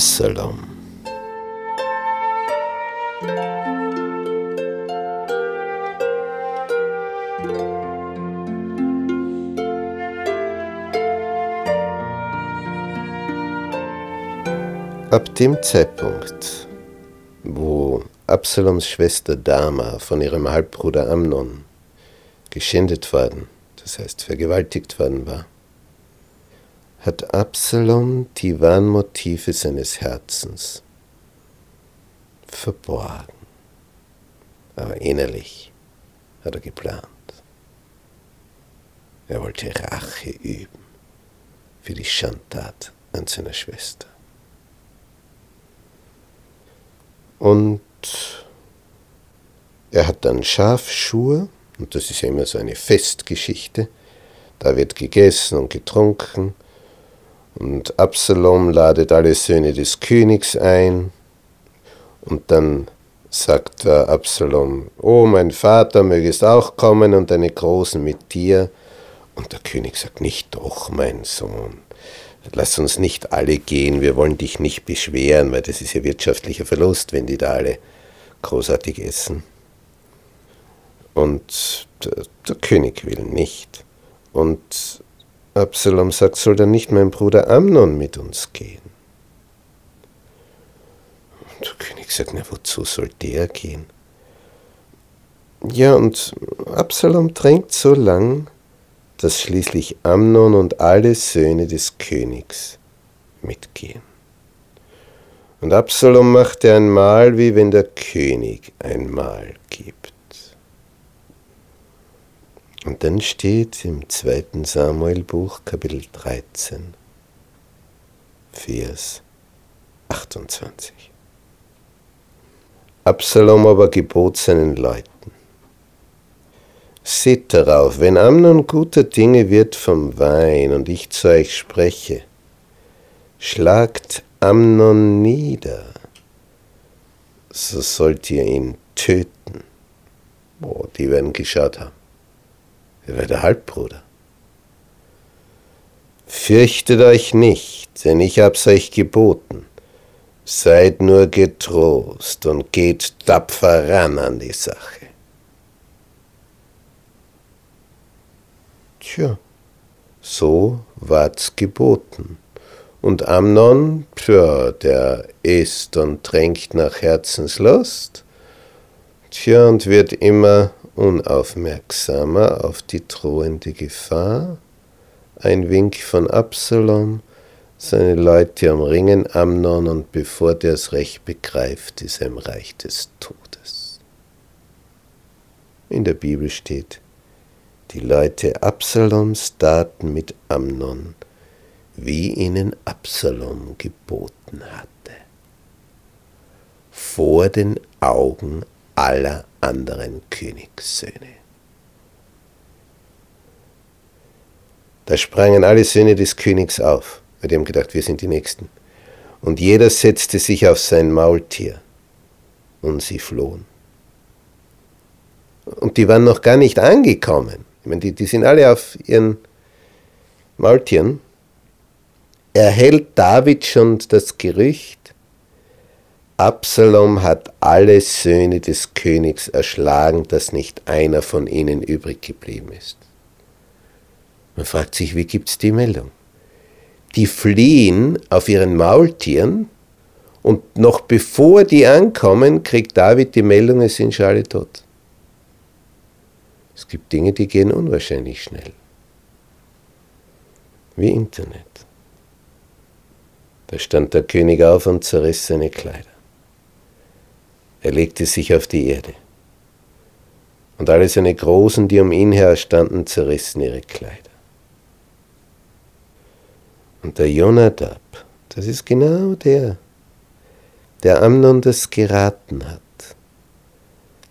Absalom. Ab dem Zeitpunkt, wo Absaloms Schwester Dama von ihrem Halbbruder Amnon geschändet worden, das heißt vergewaltigt worden war, hat Absalom die wahren Motive seines Herzens verborgen. Aber innerlich hat er geplant. Er wollte Rache üben für die Schandtat an seiner Schwester. Und er hat dann Schafschuhe, und das ist ja immer so eine Festgeschichte, da wird gegessen und getrunken, und Absalom ladet alle Söhne des Königs ein. Und dann sagt Absalom, oh mein Vater, mögest auch kommen und deine Großen mit dir. Und der König sagt, nicht doch, mein Sohn. Lass uns nicht alle gehen, wir wollen dich nicht beschweren, weil das ist ja wirtschaftlicher Verlust, wenn die da alle großartig essen. Und der, der König will nicht. Und Absalom sagt, soll dann nicht mein Bruder Amnon mit uns gehen? Und der König sagt, na wozu soll der gehen? Ja, und Absalom drängt so lang, dass schließlich Amnon und alle Söhne des Königs mitgehen. Und Absalom machte ein Mahl, wie wenn der König ein Mahl gibt. Und dann steht im zweiten Samuelbuch Kapitel 13, Vers 28. Absalom aber gebot seinen Leuten, Seht darauf, wenn Amnon guter Dinge wird vom Wein und ich zu euch spreche, schlagt Amnon nieder, so sollt ihr ihn töten. Boah, die werden geschaut haben. Er war der Halbbruder. Fürchtet euch nicht, denn ich hab's euch geboten. Seid nur getrost und geht tapfer ran an die Sache. Tja, so ward's geboten. Und Amnon, tja, der isst und trinkt nach Herzenslust, tja, und wird immer unaufmerksamer auf die drohende Gefahr, ein Wink von Absalom, seine Leute umringen Amnon und bevor der es recht begreift, ist er im Reich des Todes. In der Bibel steht, die Leute Absaloms taten mit Amnon, wie ihnen Absalom geboten hatte, vor den Augen aller anderen Königssöhne. Da sprangen alle Söhne des Königs auf, die haben gedacht, wir sind die Nächsten. Und jeder setzte sich auf sein Maultier und sie flohen. Und die waren noch gar nicht angekommen. Ich meine, die, die sind alle auf ihren Maultieren. Erhält David schon das Gerücht, Absalom hat alle Söhne des Königs erschlagen, dass nicht einer von ihnen übrig geblieben ist. Man fragt sich, wie gibt es die Meldung? Die fliehen auf ihren Maultieren und noch bevor die ankommen, kriegt David die Meldung, es sind schon alle tot. Es gibt Dinge, die gehen unwahrscheinlich schnell. Wie Internet. Da stand der König auf und zerriss seine Kleider. Er legte sich auf die Erde. Und alle seine Großen, die um ihn her standen, zerrissen ihre Kleider. Und der Jonadab, das ist genau der, der Amnon das geraten hat.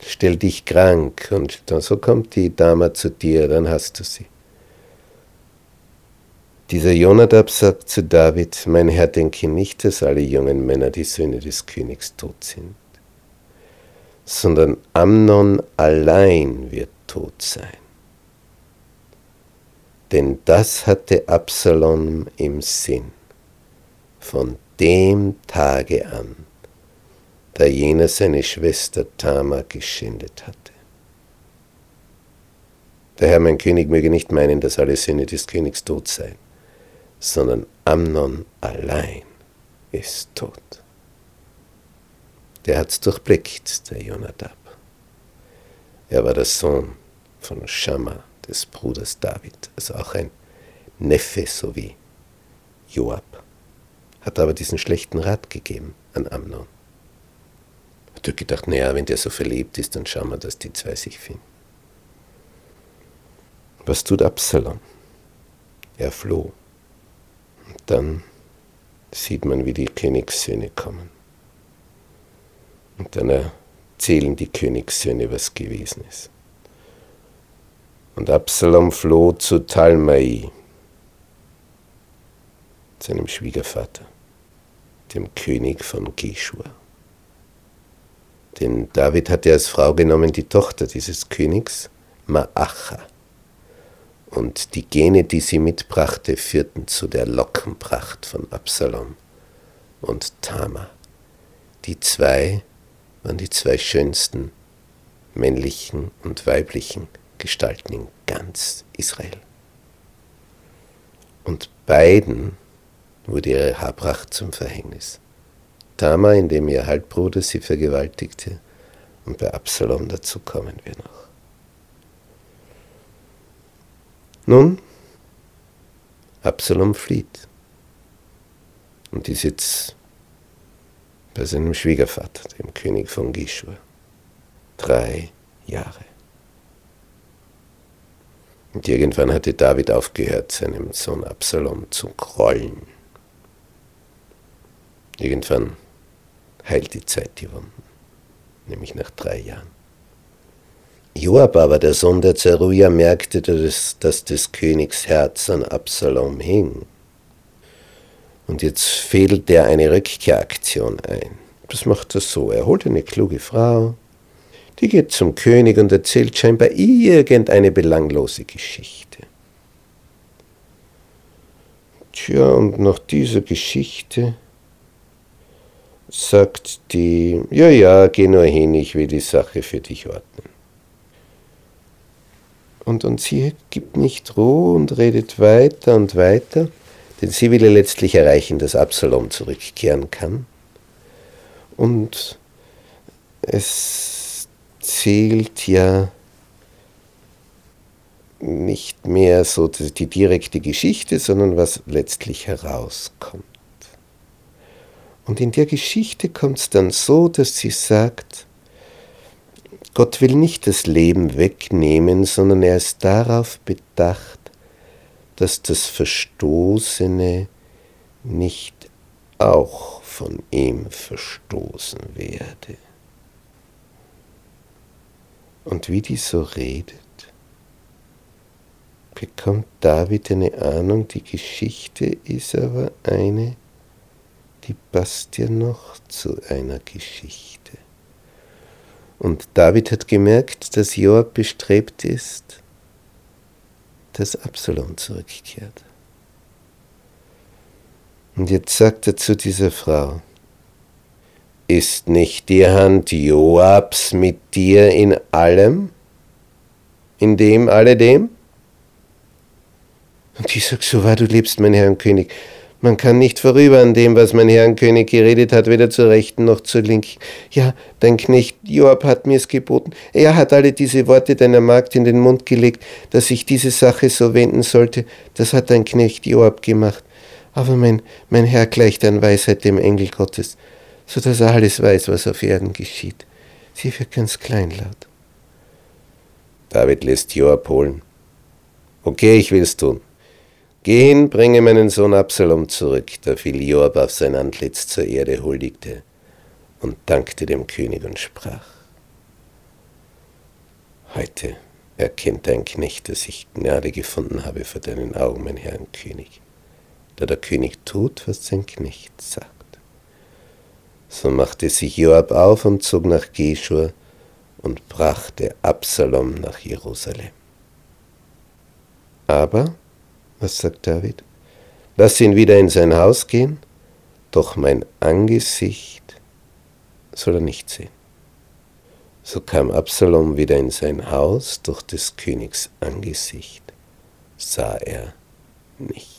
Stell dich krank und so kommt die Dame zu dir, dann hast du sie. Dieser Jonadab sagt zu David, mein Herr, denke nicht, dass alle jungen Männer die Söhne des Königs tot sind, sondern Amnon allein wird tot sein. Denn das hatte Absalom im Sinn, von dem Tage an, da jener seine Schwester Tamar geschändet hatte. Der Herr, mein König, möge nicht meinen, dass alle Söhne des Königs tot seien sondern Amnon allein ist tot. Der hat's durchblickt, der Jonadab. Er war der Sohn von Schamma, des Bruders David, also auch ein Neffe so wie Joab, hat aber diesen schlechten Rat gegeben an Amnon. Hat er gedacht, naja, wenn der so verliebt ist, dann schauen wir, dass die zwei sich finden. Was tut Absalom? Er floh dann sieht man, wie die Königssöhne kommen. Und dann erzählen die Königssöhne, was gewesen ist. Und Absalom floh zu Talmai, seinem Schwiegervater, dem König von Geshur. Denn David hatte als Frau genommen die Tochter dieses Königs, Maacha. Und die Gene, die sie mitbrachte, führten zu der Lockenpracht von Absalom und Tama. Die zwei waren die zwei schönsten männlichen und weiblichen Gestalten in ganz Israel. Und beiden wurde ihre Haarpracht zum Verhängnis. Tama, indem ihr Halbbruder sie vergewaltigte, und bei Absalom dazu kommen wir noch. Nun, Absalom flieht und ist jetzt bei seinem Schwiegervater, dem König von Gishur. Drei Jahre. Und irgendwann hatte David aufgehört, seinem Sohn Absalom zu grollen. Irgendwann heilt die Zeit die Wunden, nämlich nach drei Jahren. Joab aber, der Sohn der Zeruja, merkte, dass, dass des Königs Herz an Absalom hing. Und jetzt fädelt er eine Rückkehraktion ein. Das macht er so. Er holt eine kluge Frau, die geht zum König und erzählt scheinbar irgendeine belanglose Geschichte. Tja, und nach dieser Geschichte sagt die, ja, ja, geh nur hin, ich will die Sache für dich ordnen. Und, und sie gibt nicht Ruhe und redet weiter und weiter, denn sie will ja letztlich erreichen, dass Absalom zurückkehren kann. Und es zählt ja nicht mehr so die direkte Geschichte, sondern was letztlich herauskommt. Und in der Geschichte kommt es dann so, dass sie sagt, Gott will nicht das Leben wegnehmen, sondern er ist darauf bedacht, dass das Verstoßene nicht auch von ihm verstoßen werde. Und wie die so redet, bekommt David eine Ahnung, die Geschichte ist aber eine, die passt ja noch zu einer Geschichte. Und David hat gemerkt, dass Joab bestrebt ist, dass Absalom zurückkehrt. Und jetzt sagt er zu dieser Frau, ist nicht die Hand Joabs mit dir in allem? In dem alledem? Und ich sag, so wahr du lebst, mein Herr und König, man kann nicht vorüber an dem, was mein Herr König geredet hat, weder zur Rechten noch zur Linken. Ja, dein Knecht Joab hat mir's geboten. Er hat alle diese Worte deiner Magd in den Mund gelegt, dass ich diese Sache so wenden sollte. Das hat dein Knecht Joab gemacht. Aber mein, mein Herr gleicht an Weisheit dem Engel Gottes, so dass er alles weiß, was auf Erden geschieht. Sie wird ganz kleinlaut. David lässt Joab holen. Okay, ich will's tun. Geh hin, bringe meinen Sohn Absalom zurück. Da fiel Joab auf sein Antlitz zur Erde, huldigte und dankte dem König und sprach: Heute erkennt dein Knecht, dass ich Gnade gefunden habe vor deinen Augen, mein Herr und König, da der König tut, was sein Knecht sagt. So machte sich Joab auf und zog nach Geshur und brachte Absalom nach Jerusalem. Aber, was sagt David? Lass ihn wieder in sein Haus gehen, doch mein Angesicht soll er nicht sehen. So kam Absalom wieder in sein Haus, doch des Königs Angesicht sah er nicht.